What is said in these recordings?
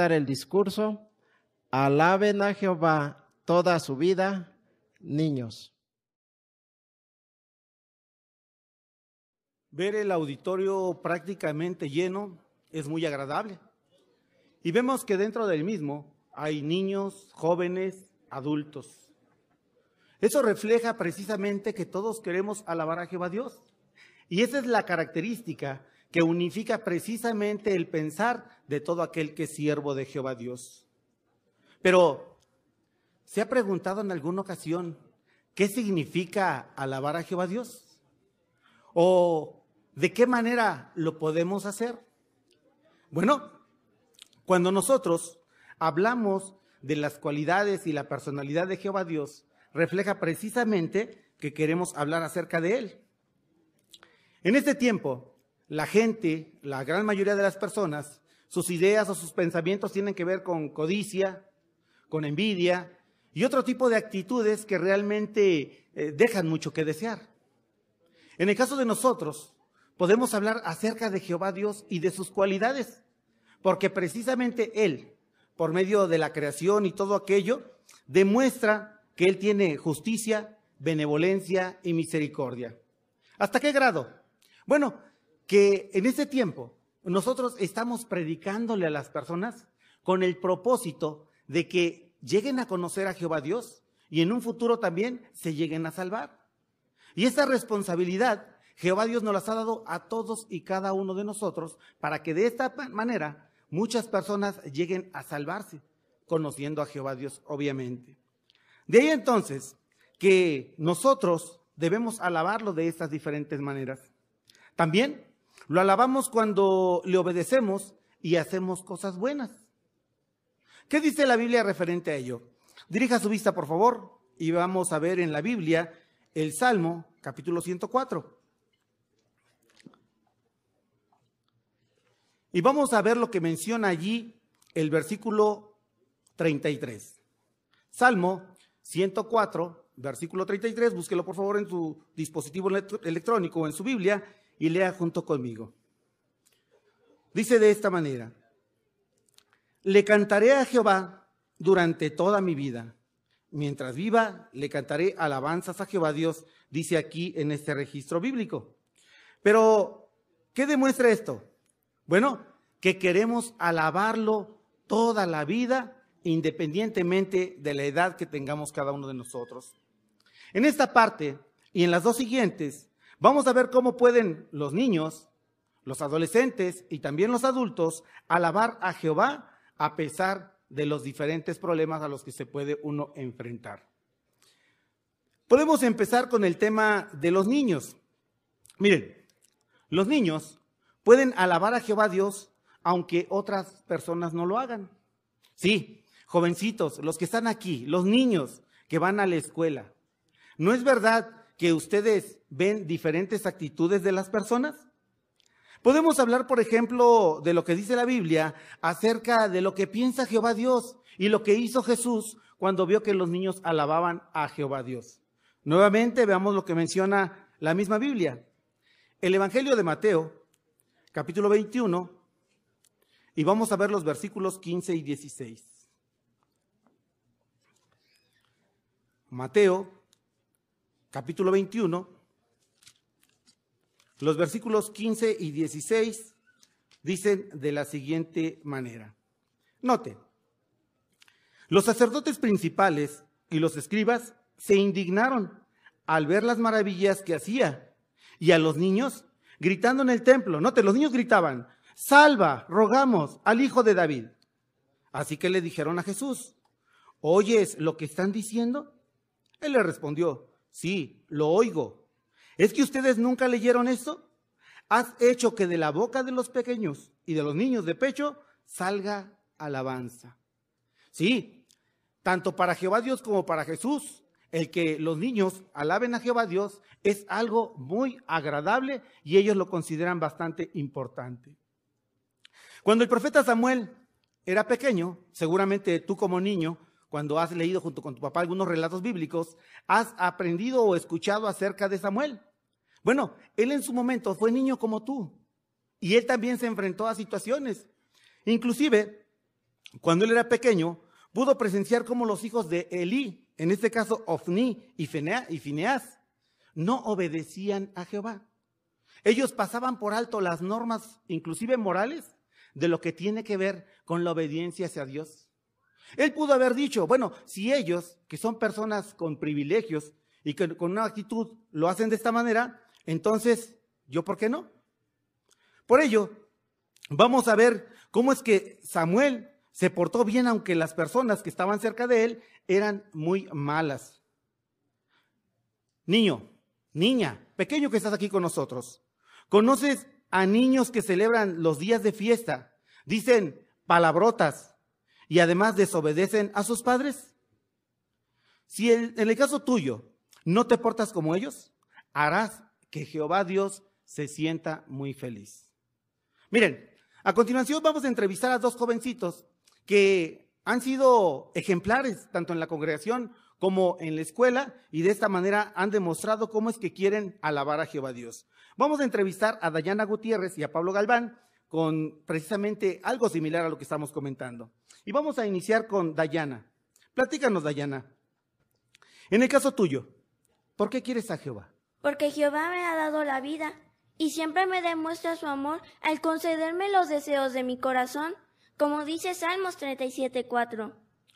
el discurso, alaben a Jehová toda su vida, niños. Ver el auditorio prácticamente lleno es muy agradable. Y vemos que dentro del mismo hay niños, jóvenes, adultos. Eso refleja precisamente que todos queremos alabar a Jehová Dios. Y esa es la característica que unifica precisamente el pensar de todo aquel que es siervo de Jehová Dios. Pero, ¿se ha preguntado en alguna ocasión qué significa alabar a Jehová Dios? ¿O de qué manera lo podemos hacer? Bueno, cuando nosotros hablamos de las cualidades y la personalidad de Jehová Dios, refleja precisamente que queremos hablar acerca de Él. En este tiempo, la gente, la gran mayoría de las personas, sus ideas o sus pensamientos tienen que ver con codicia, con envidia y otro tipo de actitudes que realmente eh, dejan mucho que desear. En el caso de nosotros, podemos hablar acerca de Jehová Dios y de sus cualidades, porque precisamente Él, por medio de la creación y todo aquello, demuestra que Él tiene justicia, benevolencia y misericordia. ¿Hasta qué grado? Bueno, que en ese tiempo nosotros estamos predicándole a las personas con el propósito de que lleguen a conocer a Jehová Dios y en un futuro también se lleguen a salvar. Y esa responsabilidad Jehová Dios nos las ha dado a todos y cada uno de nosotros para que de esta manera muchas personas lleguen a salvarse, conociendo a Jehová Dios, obviamente. De ahí entonces que nosotros debemos alabarlo de estas diferentes maneras. También lo alabamos cuando le obedecemos y hacemos cosas buenas. ¿Qué dice la Biblia referente a ello? Dirija su vista, por favor, y vamos a ver en la Biblia el Salmo, capítulo 104. Y vamos a ver lo que menciona allí el versículo 33. Salmo 104, versículo 33, búsquelo por favor en su dispositivo electrónico o en su Biblia y lea junto conmigo. Dice de esta manera, le cantaré a Jehová durante toda mi vida. Mientras viva, le cantaré alabanzas a Jehová Dios, dice aquí en este registro bíblico. Pero, ¿qué demuestra esto? Bueno, que queremos alabarlo toda la vida, independientemente de la edad que tengamos cada uno de nosotros. En esta parte y en las dos siguientes, Vamos a ver cómo pueden los niños, los adolescentes y también los adultos alabar a Jehová a pesar de los diferentes problemas a los que se puede uno enfrentar. Podemos empezar con el tema de los niños. Miren, los niños pueden alabar a Jehová Dios aunque otras personas no lo hagan. Sí, jovencitos, los que están aquí, los niños que van a la escuela. ¿No es verdad que ustedes ven diferentes actitudes de las personas? Podemos hablar, por ejemplo, de lo que dice la Biblia acerca de lo que piensa Jehová Dios y lo que hizo Jesús cuando vio que los niños alababan a Jehová Dios. Nuevamente veamos lo que menciona la misma Biblia. El Evangelio de Mateo, capítulo 21, y vamos a ver los versículos 15 y 16. Mateo capítulo 21, los versículos 15 y 16 dicen de la siguiente manera. Note, los sacerdotes principales y los escribas se indignaron al ver las maravillas que hacía y a los niños gritando en el templo. Note, los niños gritaban, salva, rogamos al hijo de David. Así que le dijeron a Jesús, ¿oyes lo que están diciendo? Él le respondió, Sí, lo oigo. ¿Es que ustedes nunca leyeron esto? Has hecho que de la boca de los pequeños y de los niños de pecho salga alabanza. Sí, tanto para Jehová Dios como para Jesús, el que los niños alaben a Jehová Dios es algo muy agradable y ellos lo consideran bastante importante. Cuando el profeta Samuel era pequeño, seguramente tú como niño cuando has leído junto con tu papá algunos relatos bíblicos, has aprendido o escuchado acerca de Samuel. Bueno, él en su momento fue niño como tú y él también se enfrentó a situaciones. Inclusive, cuando él era pequeño, pudo presenciar cómo los hijos de Elí, en este caso Ofni y Fineas, no obedecían a Jehová. Ellos pasaban por alto las normas, inclusive morales, de lo que tiene que ver con la obediencia hacia Dios. Él pudo haber dicho, bueno, si ellos, que son personas con privilegios y que con una actitud lo hacen de esta manera, entonces, ¿yo por qué no? Por ello, vamos a ver cómo es que Samuel se portó bien aunque las personas que estaban cerca de él eran muy malas. Niño, niña, pequeño que estás aquí con nosotros, ¿conoces a niños que celebran los días de fiesta? Dicen palabrotas y además desobedecen a sus padres. Si en el caso tuyo no te portas como ellos, harás que Jehová Dios se sienta muy feliz. Miren, a continuación vamos a entrevistar a dos jovencitos que han sido ejemplares tanto en la congregación como en la escuela y de esta manera han demostrado cómo es que quieren alabar a Jehová Dios. Vamos a entrevistar a Dayana Gutiérrez y a Pablo Galván con precisamente algo similar a lo que estamos comentando. Y vamos a iniciar con Dayana. Platícanos, Dayana. En el caso tuyo, ¿por qué quieres a Jehová? Porque Jehová me ha dado la vida y siempre me demuestra su amor al concederme los deseos de mi corazón como dice Salmos 37.4.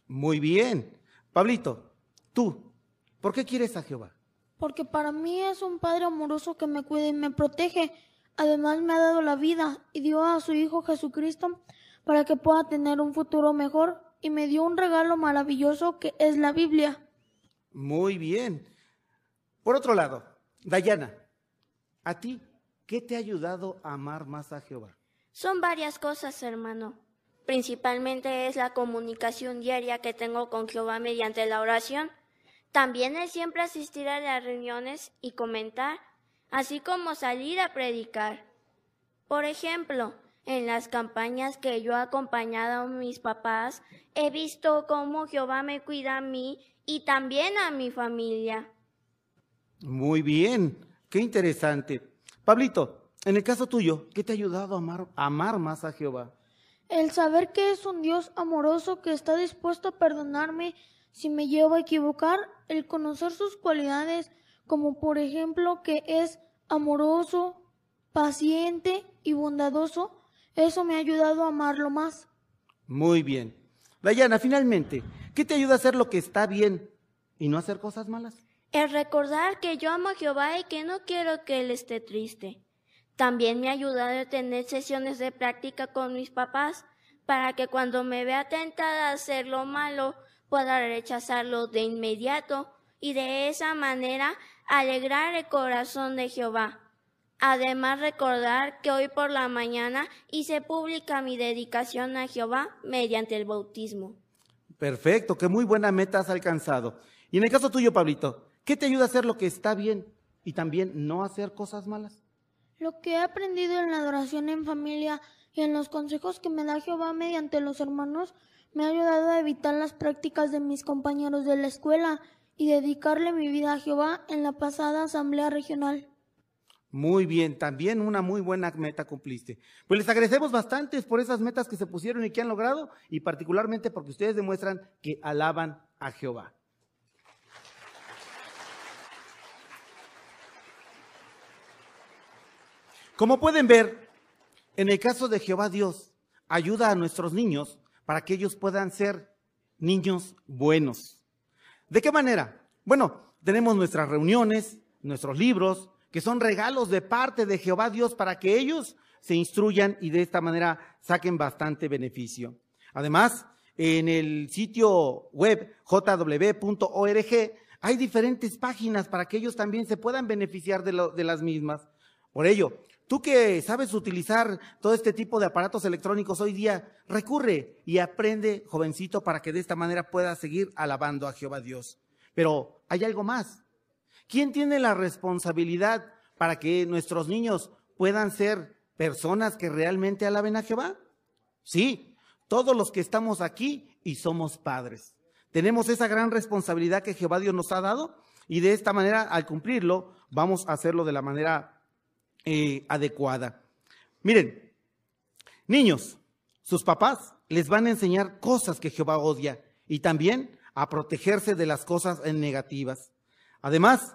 Muy bien. Pablito, tú, ¿por qué quieres a Jehová? Porque para mí es un Padre amoroso que me cuida y me protege. Además me ha dado la vida y dio a su Hijo Jesucristo para que pueda tener un futuro mejor y me dio un regalo maravilloso que es la Biblia. Muy bien. Por otro lado, Dayana, ¿a ti qué te ha ayudado a amar más a Jehová? Son varias cosas, hermano. Principalmente es la comunicación diaria que tengo con Jehová mediante la oración. También es siempre asistir a las reuniones y comentar, así como salir a predicar. Por ejemplo, en las campañas que yo he acompañado a mis papás, he visto cómo Jehová me cuida a mí y también a mi familia. Muy bien, qué interesante. Pablito, en el caso tuyo, ¿qué te ha ayudado a amar, a amar más a Jehová? El saber que es un Dios amoroso que está dispuesto a perdonarme si me llevo a equivocar, el conocer sus cualidades, como por ejemplo que es amoroso, paciente y bondadoso, eso me ha ayudado a amarlo más. Muy bien. Dayana, finalmente, ¿qué te ayuda a hacer lo que está bien y no hacer cosas malas? El recordar que yo amo a Jehová y que no quiero que Él esté triste. También me ha ayudado a tener sesiones de práctica con mis papás para que cuando me vea tentada a hacer lo malo pueda rechazarlo de inmediato y de esa manera alegrar el corazón de Jehová. Además recordar que hoy por la mañana hice pública mi dedicación a Jehová mediante el bautismo. Perfecto, qué muy buena meta has alcanzado. Y en el caso tuyo, Pablito, ¿qué te ayuda a hacer lo que está bien y también no hacer cosas malas? Lo que he aprendido en la adoración en familia y en los consejos que me da Jehová mediante los hermanos me ha ayudado a evitar las prácticas de mis compañeros de la escuela y dedicarle mi vida a Jehová en la pasada asamblea regional. Muy bien, también una muy buena meta cumpliste. Pues les agradecemos bastante por esas metas que se pusieron y que han logrado y particularmente porque ustedes demuestran que alaban a Jehová. Como pueden ver, en el caso de Jehová Dios, ayuda a nuestros niños para que ellos puedan ser niños buenos. ¿De qué manera? Bueno, tenemos nuestras reuniones, nuestros libros, que son regalos de parte de Jehová Dios para que ellos se instruyan y de esta manera saquen bastante beneficio. Además, en el sitio web jw.org hay diferentes páginas para que ellos también se puedan beneficiar de, de las mismas. Por ello, Tú que sabes utilizar todo este tipo de aparatos electrónicos hoy día, recurre y aprende, jovencito, para que de esta manera puedas seguir alabando a Jehová Dios. Pero hay algo más. ¿Quién tiene la responsabilidad para que nuestros niños puedan ser personas que realmente alaben a Jehová? Sí, todos los que estamos aquí y somos padres. Tenemos esa gran responsabilidad que Jehová Dios nos ha dado y de esta manera, al cumplirlo, vamos a hacerlo de la manera eh, adecuada. Miren, niños, sus papás les van a enseñar cosas que Jehová odia y también a protegerse de las cosas negativas. Además,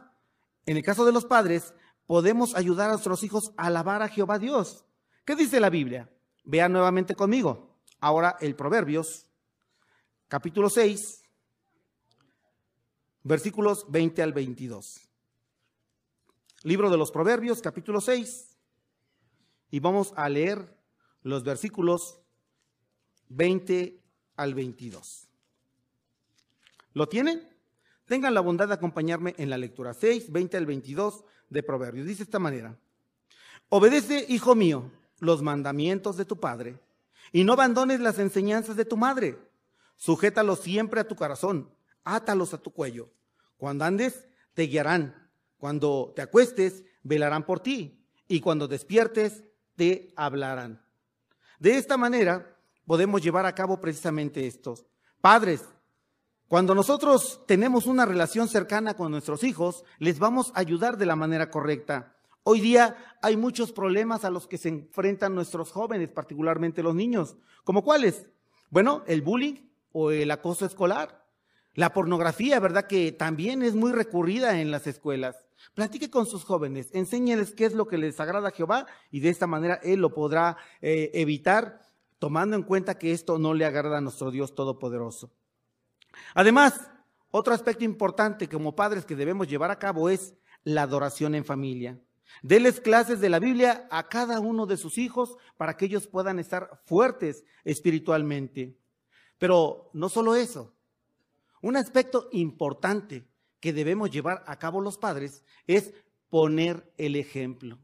en el caso de los padres, podemos ayudar a nuestros hijos a alabar a Jehová Dios. ¿Qué dice la Biblia? Vean nuevamente conmigo. Ahora el Proverbios, capítulo 6, versículos 20 al 22. Libro de los Proverbios, capítulo 6, y vamos a leer los versículos 20 al 22. ¿Lo tienen? Tengan la bondad de acompañarme en la lectura 6, 20 al 22 de Proverbios. Dice de esta manera, obedece, hijo mío, los mandamientos de tu padre y no abandones las enseñanzas de tu madre. Sujétalos siempre a tu corazón, átalos a tu cuello. Cuando andes, te guiarán. Cuando te acuestes, velarán por ti. Y cuando despiertes, te hablarán. De esta manera podemos llevar a cabo precisamente estos. Padres, cuando nosotros tenemos una relación cercana con nuestros hijos, les vamos a ayudar de la manera correcta. Hoy día hay muchos problemas a los que se enfrentan nuestros jóvenes, particularmente los niños. ¿Como cuáles? Bueno, el bullying o el acoso escolar. La pornografía, ¿verdad? Que también es muy recurrida en las escuelas. Platique con sus jóvenes, enséñeles qué es lo que les agrada a Jehová y de esta manera Él lo podrá eh, evitar, tomando en cuenta que esto no le agrada a nuestro Dios Todopoderoso. Además, otro aspecto importante como padres que debemos llevar a cabo es la adoración en familia. Deles clases de la Biblia a cada uno de sus hijos para que ellos puedan estar fuertes espiritualmente. Pero no solo eso. Un aspecto importante que debemos llevar a cabo los padres es poner el ejemplo.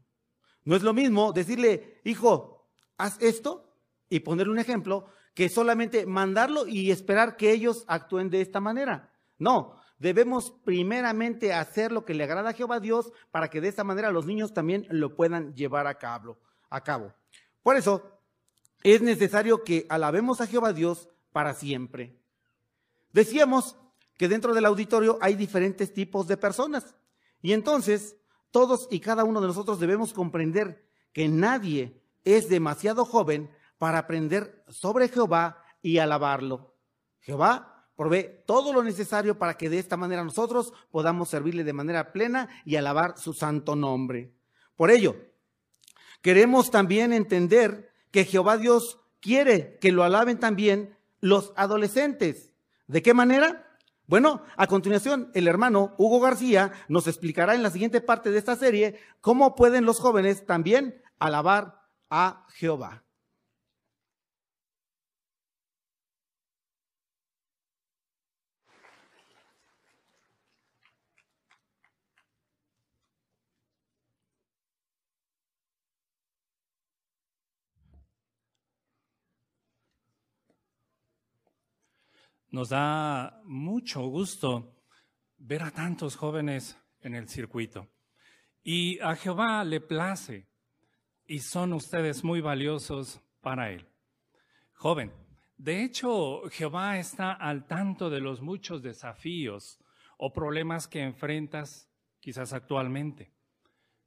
No es lo mismo decirle, hijo, haz esto y poner un ejemplo, que solamente mandarlo y esperar que ellos actúen de esta manera. No, debemos primeramente hacer lo que le agrada a Jehová Dios para que de esta manera los niños también lo puedan llevar a cabo. A cabo. Por eso es necesario que alabemos a Jehová Dios para siempre. Decíamos que dentro del auditorio hay diferentes tipos de personas y entonces todos y cada uno de nosotros debemos comprender que nadie es demasiado joven para aprender sobre Jehová y alabarlo. Jehová provee todo lo necesario para que de esta manera nosotros podamos servirle de manera plena y alabar su santo nombre. Por ello, queremos también entender que Jehová Dios quiere que lo alaben también los adolescentes. ¿De qué manera? Bueno, a continuación, el hermano Hugo García nos explicará en la siguiente parte de esta serie cómo pueden los jóvenes también alabar a Jehová. Nos da mucho gusto ver a tantos jóvenes en el circuito. Y a Jehová le place y son ustedes muy valiosos para Él. Joven, de hecho, Jehová está al tanto de los muchos desafíos o problemas que enfrentas quizás actualmente.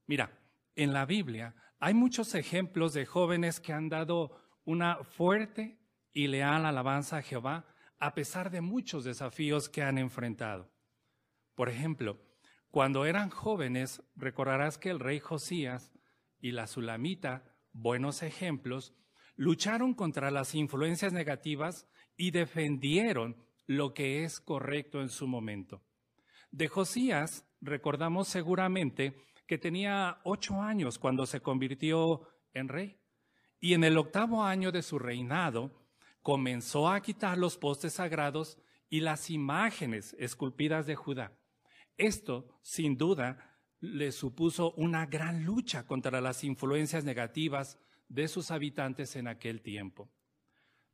Mira, en la Biblia hay muchos ejemplos de jóvenes que han dado una fuerte y leal alabanza a Jehová a pesar de muchos desafíos que han enfrentado. Por ejemplo, cuando eran jóvenes, recordarás que el rey Josías y la Sulamita, buenos ejemplos, lucharon contra las influencias negativas y defendieron lo que es correcto en su momento. De Josías recordamos seguramente que tenía ocho años cuando se convirtió en rey. Y en el octavo año de su reinado, comenzó a quitar los postes sagrados y las imágenes esculpidas de Judá. Esto, sin duda, le supuso una gran lucha contra las influencias negativas de sus habitantes en aquel tiempo.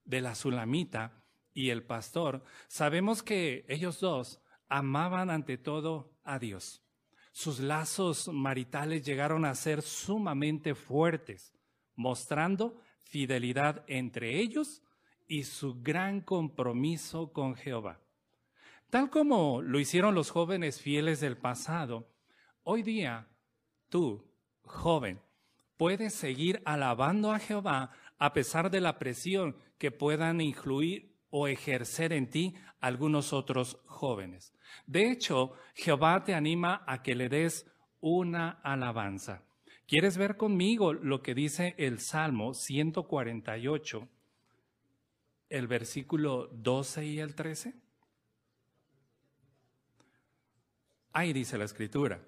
De la Sulamita y el pastor, sabemos que ellos dos amaban ante todo a Dios. Sus lazos maritales llegaron a ser sumamente fuertes, mostrando fidelidad entre ellos y su gran compromiso con Jehová. Tal como lo hicieron los jóvenes fieles del pasado, hoy día tú, joven, puedes seguir alabando a Jehová a pesar de la presión que puedan influir o ejercer en ti algunos otros jóvenes. De hecho, Jehová te anima a que le des una alabanza. ¿Quieres ver conmigo lo que dice el Salmo 148, el versículo 12 y el 13? Ahí dice la escritura,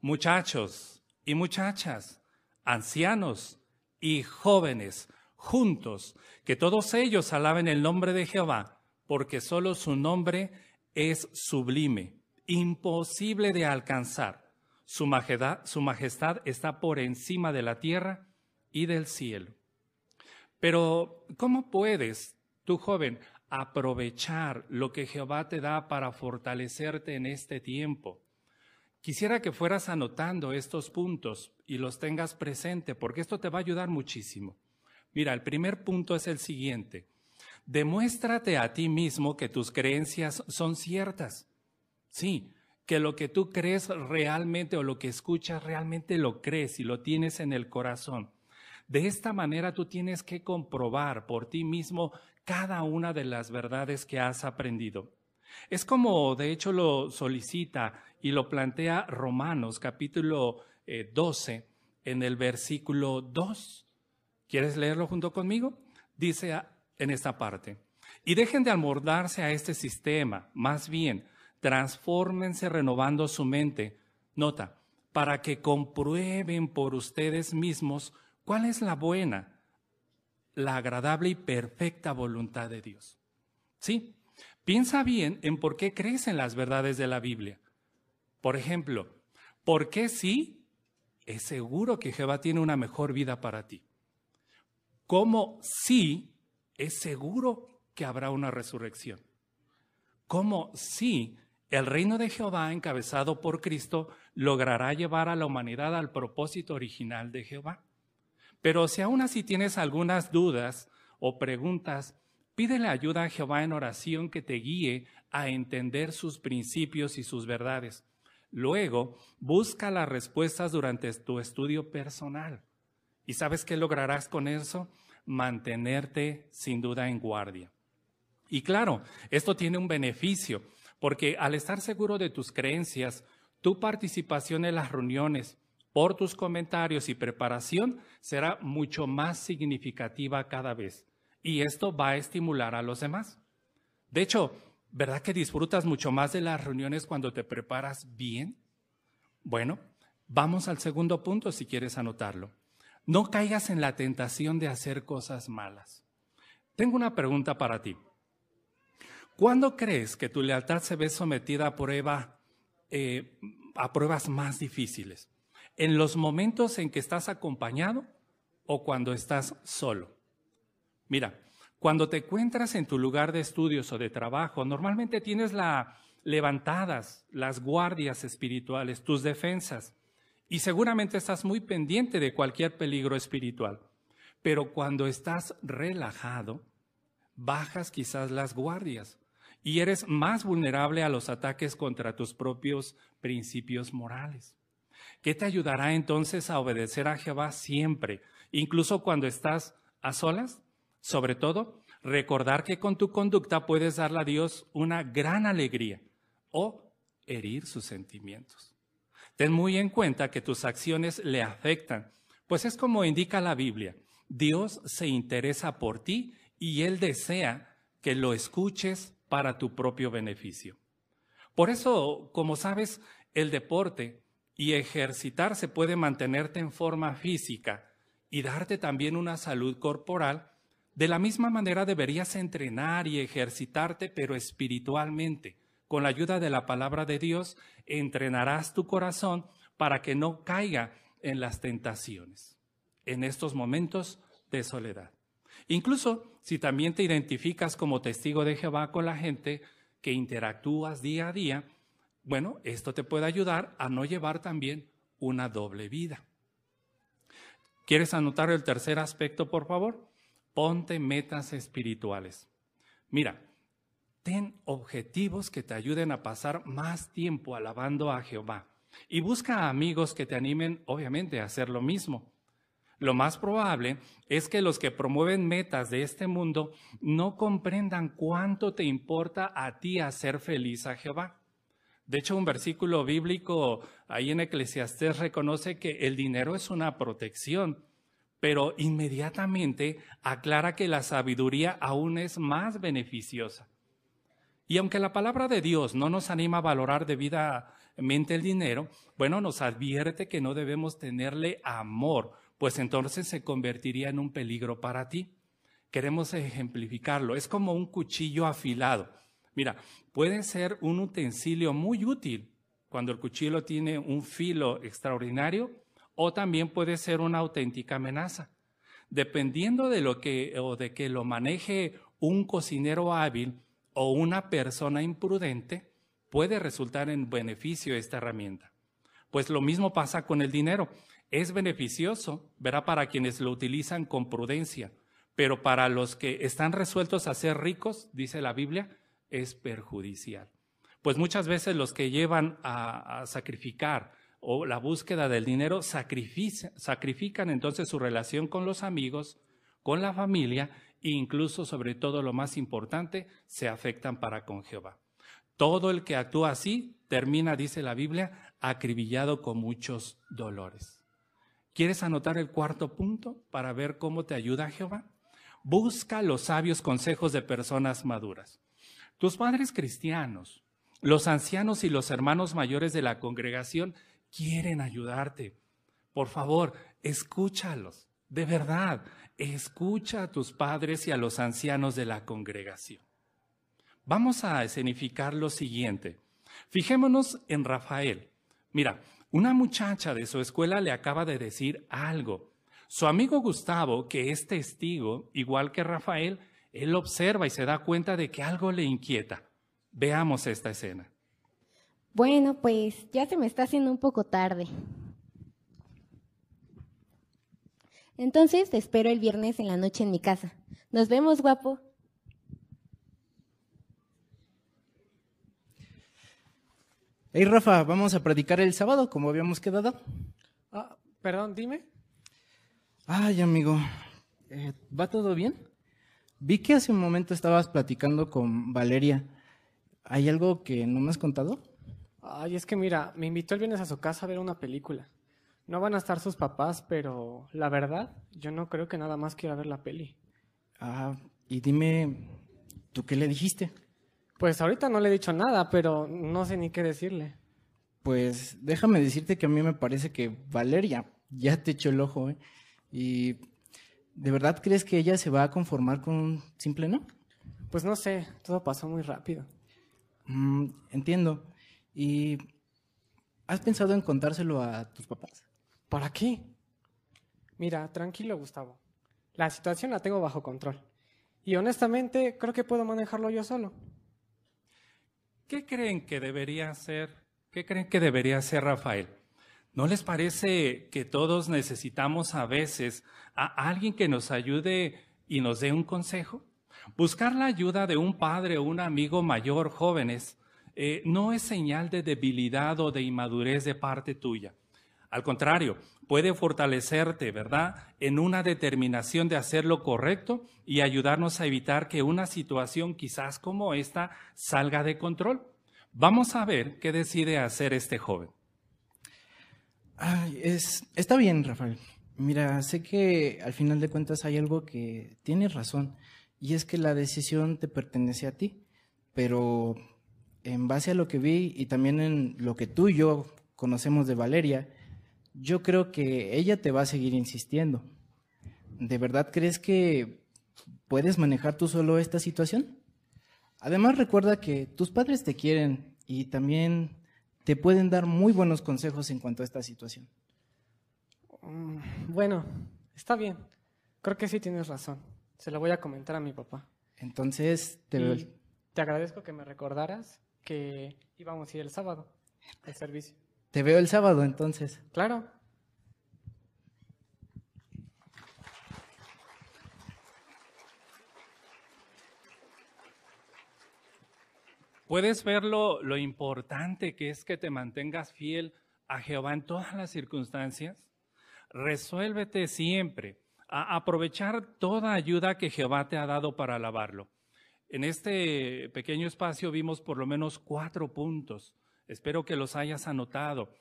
muchachos y muchachas, ancianos y jóvenes, juntos, que todos ellos alaben el nombre de Jehová, porque solo su nombre es sublime, imposible de alcanzar. Su majestad, su majestad está por encima de la tierra y del cielo. Pero, ¿cómo puedes, tú joven, aprovechar lo que Jehová te da para fortalecerte en este tiempo? Quisiera que fueras anotando estos puntos y los tengas presente, porque esto te va a ayudar muchísimo. Mira, el primer punto es el siguiente. Demuéstrate a ti mismo que tus creencias son ciertas. Sí, que lo que tú crees realmente o lo que escuchas realmente lo crees y lo tienes en el corazón. De esta manera tú tienes que comprobar por ti mismo cada una de las verdades que has aprendido. Es como de hecho lo solicita y lo plantea Romanos capítulo 12 eh, en el versículo 2. ¿Quieres leerlo junto conmigo? Dice en esta parte, y dejen de almordarse a este sistema, más bien, transfórmense renovando su mente. Nota, para que comprueben por ustedes mismos cuál es la buena, la agradable y perfecta voluntad de Dios. Sí, piensa bien en por qué crees en las verdades de la Biblia. Por ejemplo, ¿por qué sí? Es seguro que Jehová tiene una mejor vida para ti. ¿Cómo sí? Es seguro que habrá una resurrección. ¿Cómo sí? El reino de Jehová, encabezado por Cristo, logrará llevar a la humanidad al propósito original de Jehová. Pero si aún así tienes algunas dudas o preguntas, pídele ayuda a Jehová en oración que te guíe a entender sus principios y sus verdades. Luego, busca las respuestas durante tu estudio personal. ¿Y sabes qué lograrás con eso? Mantenerte sin duda en guardia. Y claro, esto tiene un beneficio, porque al estar seguro de tus creencias, tu participación en las reuniones, por tus comentarios y preparación, será mucho más significativa cada vez. Y esto va a estimular a los demás. De hecho, ¿Verdad que disfrutas mucho más de las reuniones cuando te preparas bien? Bueno, vamos al segundo punto si quieres anotarlo. No caigas en la tentación de hacer cosas malas. Tengo una pregunta para ti. ¿Cuándo crees que tu lealtad se ve sometida a prueba, eh, a pruebas más difíciles? ¿En los momentos en que estás acompañado o cuando estás solo? Mira, cuando te encuentras en tu lugar de estudios o de trabajo, normalmente tienes la, levantadas las guardias espirituales, tus defensas, y seguramente estás muy pendiente de cualquier peligro espiritual. Pero cuando estás relajado, bajas quizás las guardias y eres más vulnerable a los ataques contra tus propios principios morales. ¿Qué te ayudará entonces a obedecer a Jehová siempre, incluso cuando estás a solas? Sobre todo, recordar que con tu conducta puedes darle a Dios una gran alegría o herir sus sentimientos. Ten muy en cuenta que tus acciones le afectan, pues es como indica la Biblia, Dios se interesa por ti y Él desea que lo escuches para tu propio beneficio. Por eso, como sabes, el deporte y ejercitarse puede mantenerte en forma física y darte también una salud corporal de la misma manera deberías entrenar y ejercitarte, pero espiritualmente. Con la ayuda de la palabra de Dios, entrenarás tu corazón para que no caiga en las tentaciones, en estos momentos de soledad. Incluso si también te identificas como testigo de Jehová con la gente que interactúas día a día, bueno, esto te puede ayudar a no llevar también una doble vida. ¿Quieres anotar el tercer aspecto, por favor? Ponte metas espirituales. Mira, ten objetivos que te ayuden a pasar más tiempo alabando a Jehová. Y busca amigos que te animen, obviamente, a hacer lo mismo. lo más probable es que los que promueven metas de este mundo no comprendan cuánto te importa a ti hacer feliz a Jehová. De hecho, un versículo bíblico ahí en Eclesiastés reconoce que el dinero es una protección, pero inmediatamente aclara que la sabiduría aún es más beneficiosa. Y aunque la palabra de Dios no nos anima a valorar debidamente el dinero, bueno, nos advierte que no debemos tenerle amor, pues entonces se convertiría en un peligro para ti. Queremos ejemplificarlo. Es como un cuchillo afilado. Mira, puede ser un utensilio muy útil cuando el cuchillo tiene un filo extraordinario o también puede ser una auténtica amenaza. Dependiendo de lo que o de que lo maneje un cocinero hábil o una persona imprudente, puede resultar en beneficio esta herramienta. Pues lo mismo pasa con el dinero. Es beneficioso, verá, para quienes lo utilizan con prudencia, pero para los que están resueltos a ser ricos, dice la Biblia, es perjudicial. Pues muchas veces los que llevan a, sacrificar o la búsqueda del dinero sacrifican entonces su relación con los amigos, con la familia e incluso, sobre todo lo más importante, se afectan para con Jehová. Todo el que actúa así termina, dice la Biblia, acribillado con muchos dolores. ¿Quieres anotar el cuarto punto para ver cómo te ayuda Jehová? Busca los sabios consejos de personas maduras. Tus padres cristianos, los ancianos y los hermanos mayores de la congregación quieren ayudarte. Por favor, escúchalos. De verdad, escucha a tus padres y a los ancianos de la congregación. Vamos a escenificar lo siguiente. Fijémonos en Rafael. Mira, una muchacha de su escuela le acaba de decir algo. Su amigo Gustavo, que es testigo, igual que Rafael, él observa y se da cuenta de que algo le inquieta. Veamos esta escena. Bueno, pues ya se me está haciendo un poco tarde. Entonces te espero el viernes en la noche en mi casa. Nos vemos, guapo. Hey Rafa, vamos a predicar el sábado como habíamos quedado. Ah, perdón, dime. Ay, amigo, eh, ¿va todo bien? Vi que hace un momento estabas platicando con Valeria. ¿Hay algo que no me has contado? Ay, es que mira, me invitó el viernes a su casa a ver una película. No van a estar sus papás, pero la verdad, yo no creo que nada más quiera ver la peli. Ah, y dime, ¿tú qué le dijiste? Pues ahorita no le he dicho nada, pero no sé ni qué decirle. Pues déjame decirte que a mí me parece que Valeria ya te echó el ojo, ¿eh? Y ¿De verdad crees que ella se va a conformar con un simple no? Pues no sé, todo pasó muy rápido. Mm, entiendo. ¿Y has pensado en contárselo a tus papás? ¿Para qué? Mira, tranquilo, Gustavo. La situación la tengo bajo control. Y honestamente, creo que puedo manejarlo yo solo. ¿Qué creen que debería hacer? ¿Qué creen que debería hacer Rafael? ¿No les parece que todos necesitamos a veces a alguien que nos ayude y nos dé un consejo? Buscar la ayuda de un padre o un amigo mayor, jóvenes, eh, no es señal de debilidad o de inmadurez de parte tuya. Al contrario, puede fortalecerte, ¿verdad?, en una determinación de hacer lo correcto y ayudarnos a evitar que una situación quizás como esta salga de control. Vamos a ver qué decide hacer este joven es, está bien, Rafael. Mira, sé que al final de cuentas hay algo que tienes razón, y es que la decisión te pertenece a ti, pero en base a lo que vi y también en lo que tú y yo conocemos de Valeria, yo creo que ella te va a seguir insistiendo. ¿De verdad crees que puedes manejar tú solo esta situación? Además recuerda que tus padres te quieren y también te pueden dar muy buenos consejos en cuanto a esta situación. Mm, bueno, está bien. Creo que sí tienes razón. Se lo voy a comentar a mi papá. Entonces, te, te agradezco que me recordaras que íbamos a ir el sábado al servicio. Te veo el sábado entonces. Claro. Puedes ver lo, importante que es que te mantengas fiel a Jehová en todas las circunstancias. resuélvete siempre a aprovechar toda ayuda que Jehová te ha dado para alabarlo. En este pequeño espacio vimos por lo menos cuatro puntos. Espero que los hayas anotado.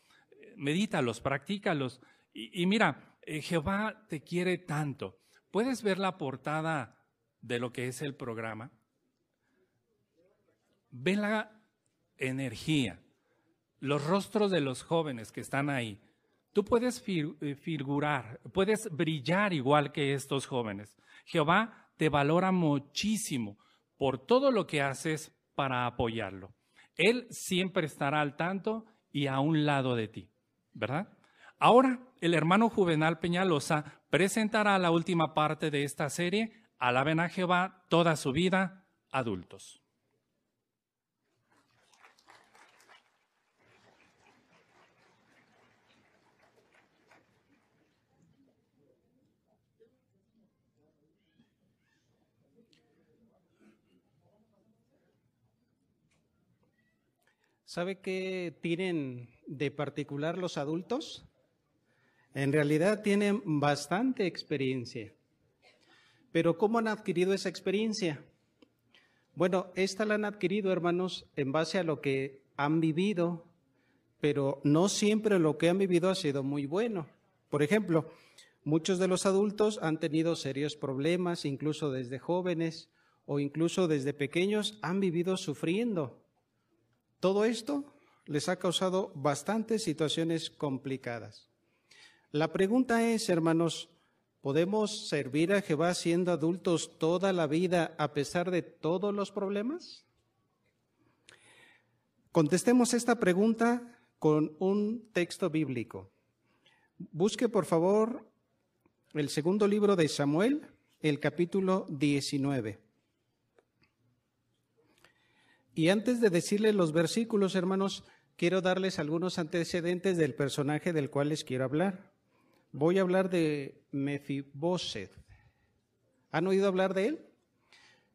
Medítalos, practícalos. Y, y mira, eh, Jehová te quiere tanto. ¿Puedes ver la portada de lo que es el programa? Ve la energía, los rostros de los jóvenes que están ahí. Tú puedes eh, figurar, puedes brillar igual que estos jóvenes. Jehová te valora muchísimo por todo lo que haces para apoyarlo. Él siempre estará al tanto y a un lado de ti, ¿verdad? Ahora, el hermano Juvenal Peñalosa presentará la última parte de esta serie, Alaben a Jehová toda su vida, adultos. ¿Sabe qué tienen de particular los adultos? En realidad tienen bastante experiencia. Pero ¿cómo han adquirido esa experiencia? Bueno, esta la han adquirido, hermanos, en base a lo que han vivido, pero no siempre lo que han vivido ha sido muy bueno. Por ejemplo, muchos de los adultos han tenido serios problemas, incluso desde jóvenes o incluso desde pequeños han vivido sufriendo. Todo esto les ha causado bastantes situaciones complicadas. La pregunta es, hermanos, ¿podemos servir a Jehová siendo adultos toda la vida a pesar de todos los problemas? Contestemos esta pregunta con un texto bíblico. Busque, por favor, el segundo libro de Samuel, el capítulo 19. Y antes de decirles los versículos, hermanos, quiero darles algunos antecedentes del personaje del cual les quiero hablar. Voy a hablar de Mefiboset. ¿Han oído hablar de él?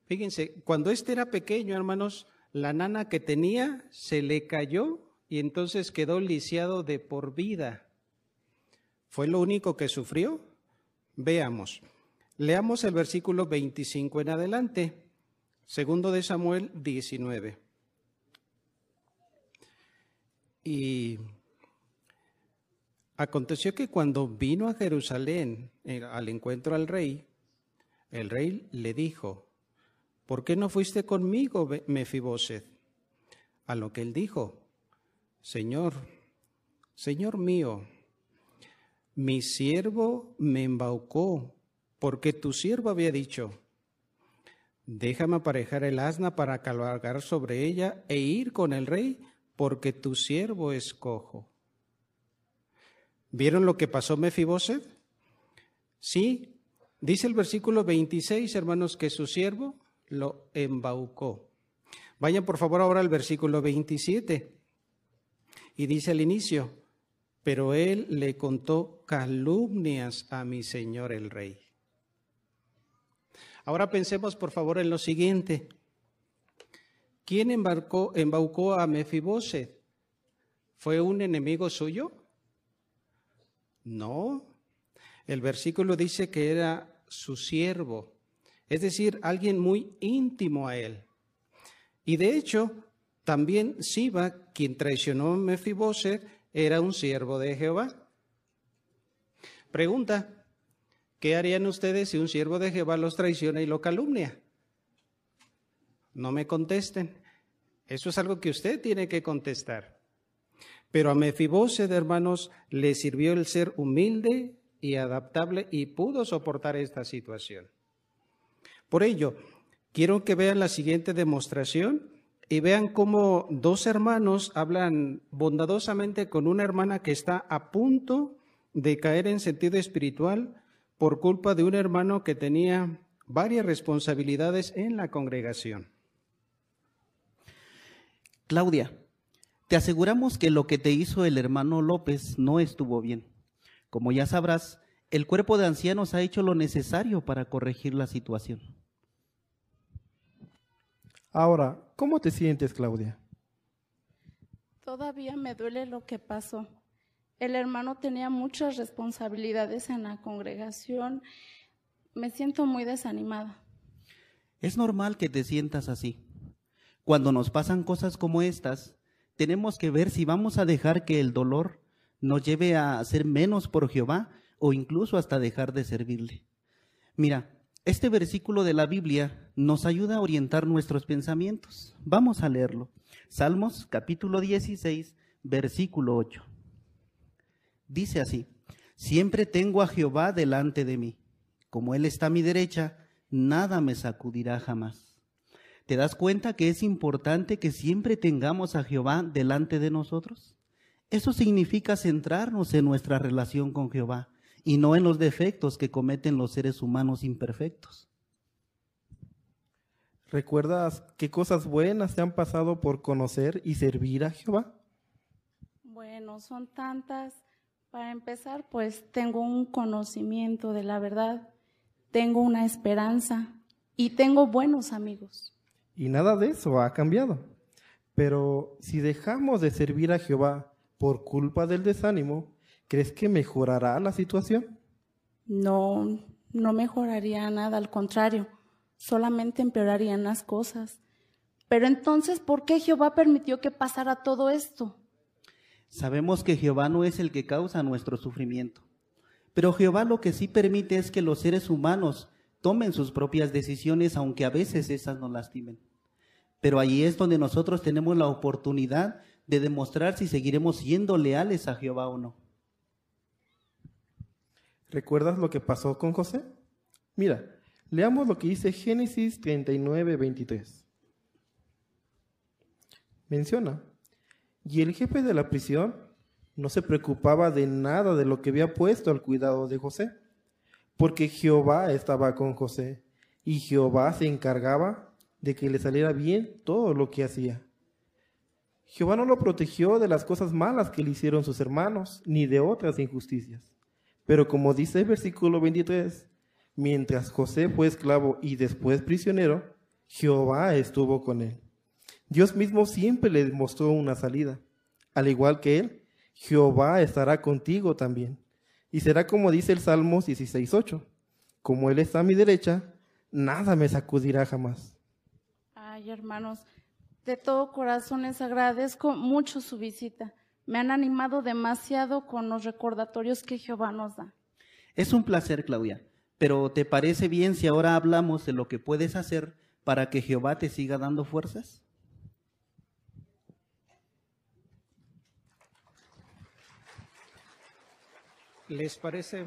Fíjense, cuando este era pequeño, hermanos, la nana que tenía se le cayó y entonces quedó lisiado de por vida. ¿Fue lo único que sufrió? Veamos. Leamos el versículo 25 en adelante. Segundo de Samuel 19. Y aconteció que cuando vino a Jerusalén eh, al encuentro al rey, el rey le dijo, ¿por qué no fuiste conmigo, Mefiboset? A lo que él dijo, Señor, Señor mío, mi siervo me embaucó, porque tu siervo había dicho, Déjame aparejar el asna para cabalgar sobre ella e ir con el rey, porque tu siervo es cojo. ¿Vieron lo que pasó Mefiboset? Sí, dice el versículo 26, hermanos, que su siervo lo embaucó. Vayan por favor ahora al versículo 27. Y dice al inicio, pero él le contó calumnias a mi señor el rey. Ahora pensemos por favor en lo siguiente. ¿Quién embarcó, embaucó a Mefiboset? ¿Fue un enemigo suyo? No. El versículo dice que era su siervo, es decir, alguien muy íntimo a él. Y de hecho, también Siba, quien traicionó a Mefiboset, era un siervo de Jehová. Pregunta, ¿Qué harían ustedes si un siervo de Jehová los traiciona y lo calumnia? No me contesten. Eso es algo que usted tiene que contestar. Pero a Mefiboset, hermanos, le sirvió el ser humilde y adaptable y pudo soportar esta situación. Por ello, quiero que vean la siguiente demostración y vean cómo dos hermanos hablan bondadosamente con una hermana que está a punto de caer en sentido espiritual por culpa de un hermano que tenía varias responsabilidades en la congregación. Claudia, te aseguramos que lo que te hizo el hermano López no estuvo bien. Como ya sabrás, el cuerpo de ancianos ha hecho lo necesario para corregir la situación. Ahora, ¿cómo te sientes, Claudia? Todavía me duele lo que pasó. El hermano tenía muchas responsabilidades en la congregación. Me siento muy desanimada. Es normal que te sientas así. Cuando nos pasan cosas como estas, tenemos que ver si vamos a dejar que el dolor nos lleve a ser menos por Jehová o incluso hasta dejar de servirle. Mira, este versículo de la Biblia nos ayuda a orientar nuestros pensamientos. Vamos a leerlo. Salmos capítulo 16, versículo 8. Dice así, siempre tengo a Jehová delante de mí. Como Él está a mi derecha, nada me sacudirá jamás. ¿Te das cuenta que es importante que siempre tengamos a Jehová delante de nosotros? Eso significa centrarnos en nuestra relación con Jehová y no en los defectos que cometen los seres humanos imperfectos. ¿Recuerdas qué cosas buenas te han pasado por conocer y servir a Jehová? Bueno, son tantas. Para empezar, pues tengo un conocimiento de la verdad, tengo una esperanza y tengo buenos amigos. Y nada de eso ha cambiado. Pero si dejamos de servir a Jehová por culpa del desánimo, ¿crees que mejorará la situación? No, no mejoraría nada, al contrario, solamente empeorarían las cosas. Pero entonces, ¿por qué Jehová permitió que pasara todo esto? Sabemos que Jehová no es el que causa nuestro sufrimiento, pero Jehová lo que sí permite es que los seres humanos tomen sus propias decisiones, aunque a veces esas nos lastimen. Pero ahí es donde nosotros tenemos la oportunidad de demostrar si seguiremos siendo leales a Jehová o no. ¿Recuerdas lo que pasó con José? Mira, leamos lo que dice Génesis 39, 23. Menciona, y el jefe de la prisión no se preocupaba de nada de lo que había puesto al cuidado de José, porque Jehová estaba con José, y Jehová se encargaba de que le saliera bien todo lo que hacía. Jehová no lo protegió de las cosas malas que le hicieron sus hermanos, ni de otras injusticias. Pero como dice el versículo 23, mientras José fue esclavo y después prisionero, Jehová estuvo con él. Dios mismo siempre le mostró una salida. Al igual que él, Jehová estará contigo también. Y será como dice el Salmo 16.8. Como él está a mi derecha, nada me sacudirá jamás. Ay, hermanos, de todo corazón les agradezco mucho su visita. Me han animado demasiado con los recordatorios que Jehová nos da. Es un placer, Claudia. Pero ¿te parece bien si ahora hablamos de lo que puedes hacer para que Jehová te siga dando fuerzas? ¿Les parece,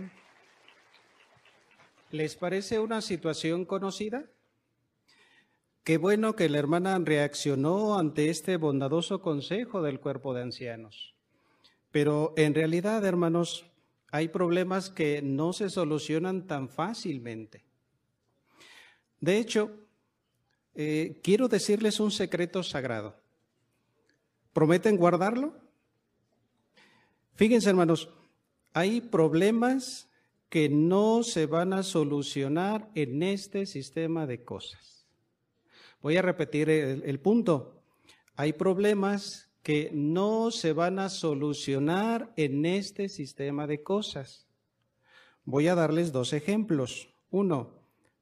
¿Les parece una situación conocida? Qué bueno que la hermana reaccionó ante este bondadoso consejo del cuerpo de ancianos. Pero en realidad, hermanos, hay problemas que no se solucionan tan fácilmente. De hecho, eh, quiero decirles un secreto sagrado. ¿Prometen guardarlo? Fíjense, hermanos, hay problemas que no se van a solucionar en este sistema de cosas. Voy a repetir el, punto. Hay problemas que no se van a solucionar en este sistema de cosas. Voy a darles dos ejemplos. Uno,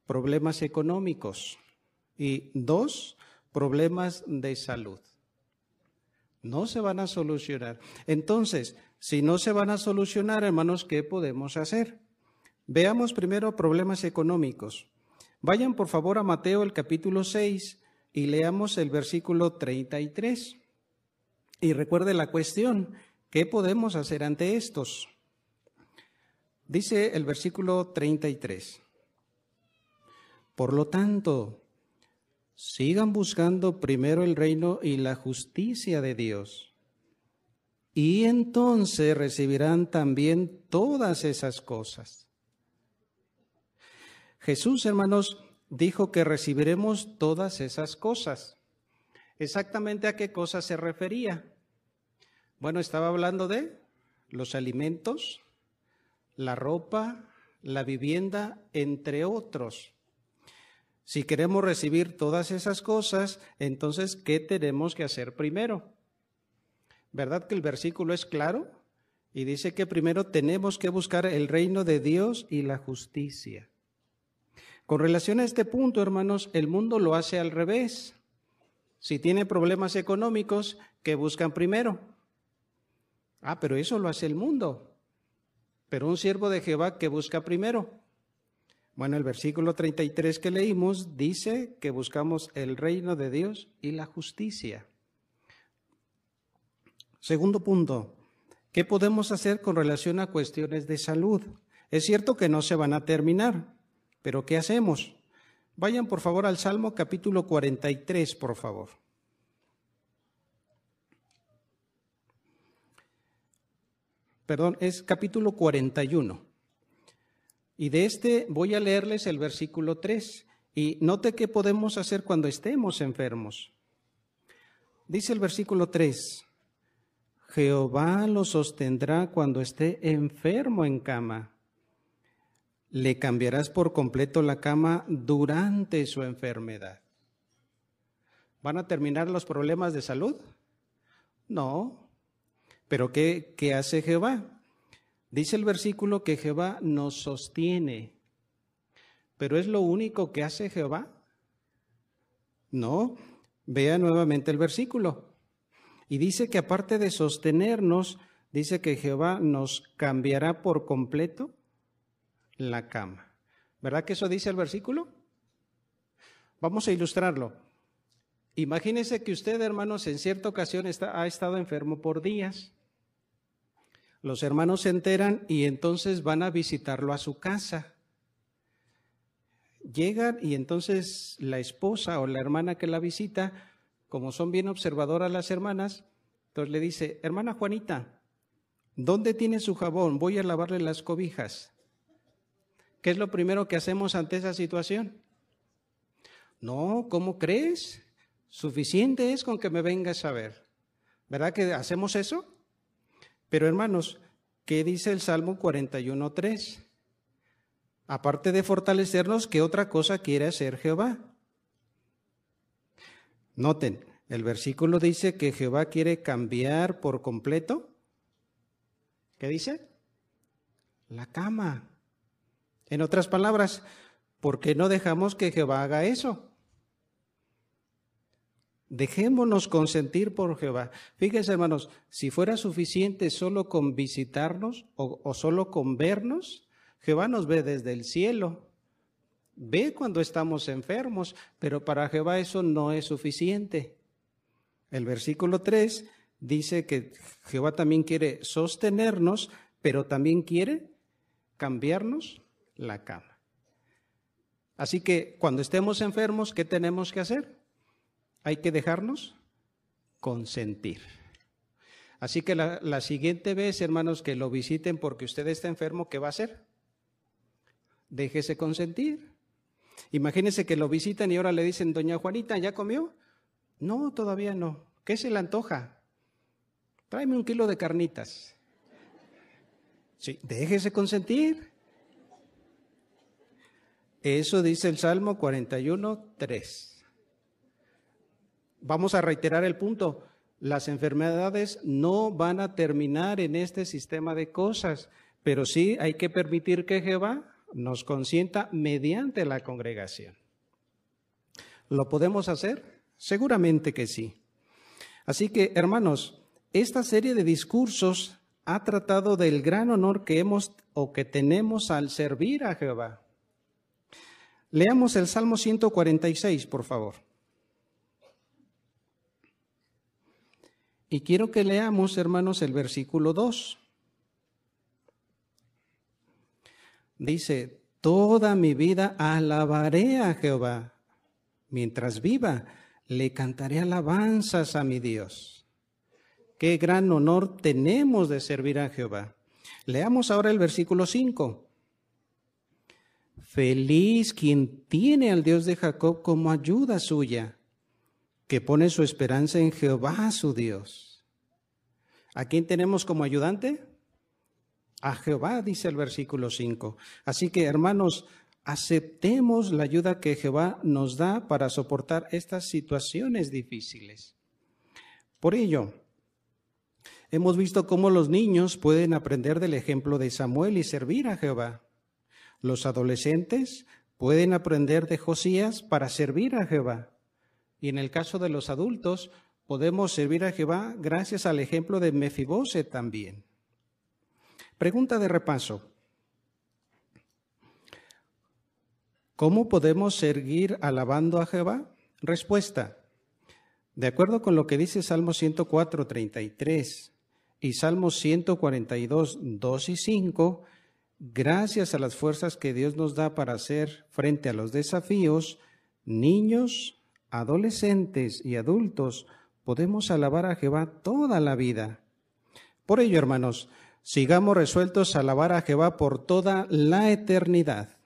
problemas económicos. Y dos, problemas de salud. No se van a solucionar. Entonces, si no se van a solucionar, hermanos, ¿qué podemos hacer? Veamos primero problemas económicos. Vayan por favor a Mateo el capítulo 6 y leamos el versículo 33. Y recuerde la cuestión, ¿qué podemos hacer ante estos? Dice el versículo 33. Por lo tanto, sigan buscando primero el reino y la justicia de Dios y entonces recibirán también todas esas cosas. Jesús, hermanos, dijo que recibiremos todas esas cosas. ¿Exactamente a qué cosas se refería? Bueno, estaba hablando de los alimentos, la ropa, la vivienda, entre otros. Si queremos recibir todas esas cosas, entonces, ¿qué tenemos que hacer primero? ¿Verdad que el versículo es claro? Y dice que primero tenemos que buscar el reino de Dios y la justicia. Con relación a este punto, hermanos, el mundo lo hace al revés. Si tiene problemas económicos, ¿qué buscan primero? Ah, pero eso lo hace el mundo. Pero un siervo de Jehová, ¿qué busca primero? Bueno, el versículo 33 que leímos dice que buscamos el reino de Dios y la justicia. Segundo punto, ¿qué podemos hacer con relación a cuestiones de salud? Es cierto que no se van a terminar, pero ¿qué hacemos? Vayan por favor al Salmo capítulo 43, por favor. Perdón, es capítulo 41. Y de este voy a leerles el versículo 3. Y note qué podemos hacer cuando estemos enfermos. Dice el versículo 3, Jehová lo sostendrá cuando esté enfermo en cama. Le cambiarás por completo la cama durante su enfermedad. ¿Van a terminar los problemas de salud? No. ¿Pero qué, qué hace Jehová? Dice el versículo que Jehová nos sostiene. ¿Pero es lo único que hace Jehová? No. Vea nuevamente el versículo. Y dice que aparte de sostenernos, dice que Jehová nos cambiará por completo la cama. ¿Verdad que eso dice el versículo? Vamos a ilustrarlo. Imagínese que usted, hermanos, en cierta ocasión está, ha estado enfermo por días. Los hermanos se enteran y entonces van a visitarlo a su casa. Llegan y entonces la esposa o la hermana que la visita, como son bien observadoras las hermanas, entonces le dice, hermana Juanita, ¿dónde tiene su jabón? Voy a lavarle las cobijas. ¿Qué es lo primero que hacemos ante esa situación? No, ¿cómo crees? Suficiente es con que me vengas a ver. ¿Verdad que hacemos eso? Pero hermanos, ¿qué dice el Salmo 41.3? Aparte de fortalecernos, ¿qué otra cosa quiere hacer Jehová? Noten, el versículo dice que Jehová quiere cambiar por completo. ¿Qué dice? La cama. En otras palabras, ¿por qué no dejamos que Jehová haga eso? Dejémonos consentir por Jehová. Fíjense, hermanos, si fuera suficiente solo con visitarnos o, solo con vernos, Jehová nos ve desde el cielo. Ve cuando estamos enfermos, pero para Jehová eso no es suficiente. El versículo 3 dice que Jehová también quiere sostenernos, pero también quiere cambiarnos la cama. Así que cuando estemos enfermos, ¿qué tenemos que hacer? hay que dejarnos consentir. Así que la, siguiente vez, hermanos, que lo visiten porque usted está enfermo, ¿qué va a hacer? Déjese consentir. Imagínese que lo visitan y ahora le dicen, doña Juanita, ¿ya comió? No, todavía no. ¿Qué se le antoja? Tráeme un kilo de carnitas. Sí, déjese consentir. Eso dice el Salmo 41, 3. Vamos a reiterar el punto. Las enfermedades no van a terminar en este sistema de cosas, pero sí hay que permitir que Jehová nos consienta mediante la congregación. ¿Lo podemos hacer? Seguramente que sí. Así que, hermanos, esta serie de discursos ha tratado del gran honor que hemos o que tenemos al servir a Jehová. Leamos el Salmo 146, por favor. Y quiero que leamos, hermanos, el versículo 2. Dice, toda mi vida alabaré a Jehová. Mientras viva, le cantaré alabanzas a mi Dios. Qué gran honor tenemos de servir a Jehová. Leamos ahora el versículo 5. Feliz quien tiene al Dios de Jacob como ayuda suya que pone su esperanza en Jehová su Dios. ¿A quién tenemos como ayudante? A Jehová, dice el versículo 5. Así que, hermanos, aceptemos la ayuda que Jehová nos da para soportar estas situaciones difíciles. Por ello, Hemos visto cómo los niños pueden aprender del ejemplo de Samuel y servir a Jehová. Los adolescentes pueden aprender de Josías para servir a Jehová. Y en el caso de los adultos, podemos servir a Jehová gracias al ejemplo de Mefibose también. Pregunta de repaso. ¿Cómo podemos seguir alabando a Jehová? Respuesta. De acuerdo con lo que dice Salmo 104, 33 y Salmo 142, 2 y 5, gracias a las fuerzas que Dios nos da para hacer frente a los desafíos, niños, adolescentes y adultos podemos alabar a Jehová toda la vida. Por ello, hermanos, sigamos resueltos a alabar a Jehová por toda la eternidad.